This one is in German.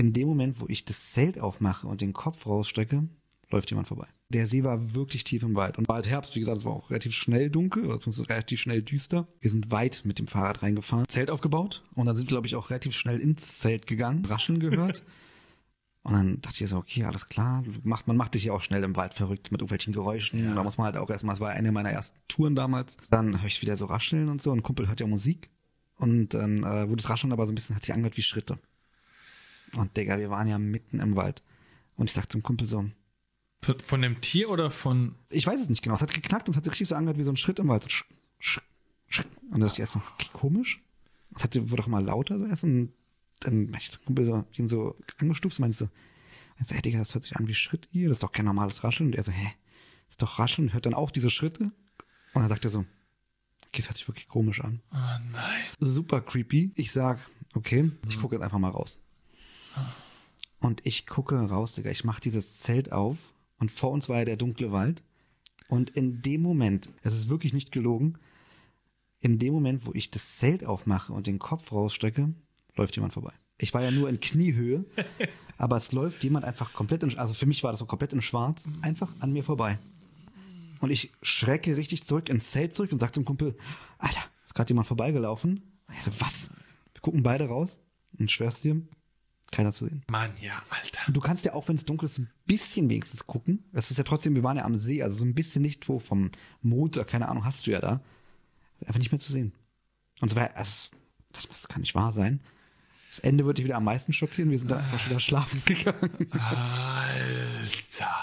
in dem Moment, wo ich das Zelt aufmache und den Kopf rausstrecke, läuft jemand vorbei. Der See war wirklich tief im Wald und war halt Herbst, wie gesagt, es war auch relativ schnell dunkel oder relativ schnell düster. Wir sind weit mit dem Fahrrad reingefahren, Zelt aufgebaut und dann sind wir, glaube ich, auch relativ schnell ins Zelt gegangen, Rascheln gehört. Und dann dachte ich so, okay, alles klar. Macht, man macht sich ja auch schnell im Wald verrückt mit irgendwelchen Geräuschen. Ja. Da muss man halt auch erstmal, es war eine meiner ersten Touren damals. Dann höre ich wieder so rascheln und so. Und ein Kumpel hört ja Musik. Und dann äh, wurde das Rascheln aber so ein bisschen, hat sich angehört wie Schritte. Und Digga, wir waren ja mitten im Wald. Und ich sag zum Kumpel so. Von dem Tier oder von. Ich weiß es nicht genau. Es hat geknackt und es hat sich richtig so angehört wie so ein Schritt im Wald. Sch, sch, sch. Und das ist erst noch komisch. Es hat, wurde auch mal lauter so erst und dann ich den Kumpel so, ihn so angestuft und meinte so, so, hey Digga, das hört sich an wie Schritt hier, das ist doch kein normales Rascheln. Und er so, hä, das ist doch Rascheln, hört dann auch diese Schritte. Und dann sagt er so, okay, das hört sich wirklich komisch an. Oh nein. Super creepy. Ich sag, okay, ich gucke jetzt einfach mal raus. Und ich gucke raus, Digga, ich mache dieses Zelt auf und vor uns war ja der dunkle Wald. Und in dem Moment, es ist wirklich nicht gelogen, in dem Moment, wo ich das Zelt aufmache und den Kopf rausstrecke, läuft jemand vorbei. Ich war ja nur in Kniehöhe, aber es läuft jemand einfach komplett in, also für mich war das so komplett in schwarz, einfach an mir vorbei. Und ich schrecke richtig zurück ins Zelt zurück und sage zum Kumpel, Alter, ist gerade jemand vorbeigelaufen. Und ich so, was? Wir gucken beide raus und schwörst dir, keiner zu sehen. Mann, ja, Alter. Und du kannst ja auch, wenn es dunkel ist, ein bisschen wenigstens gucken. Das ist ja trotzdem, wir waren ja am See, also so ein bisschen nicht wo vom Mond oder keine Ahnung, hast du ja da. Einfach nicht mehr zu sehen. Und so war, also, das kann nicht wahr sein. Das Ende wird dich wieder am meisten schockieren. Wir sind dann einfach wieder schlafen gegangen. Alter.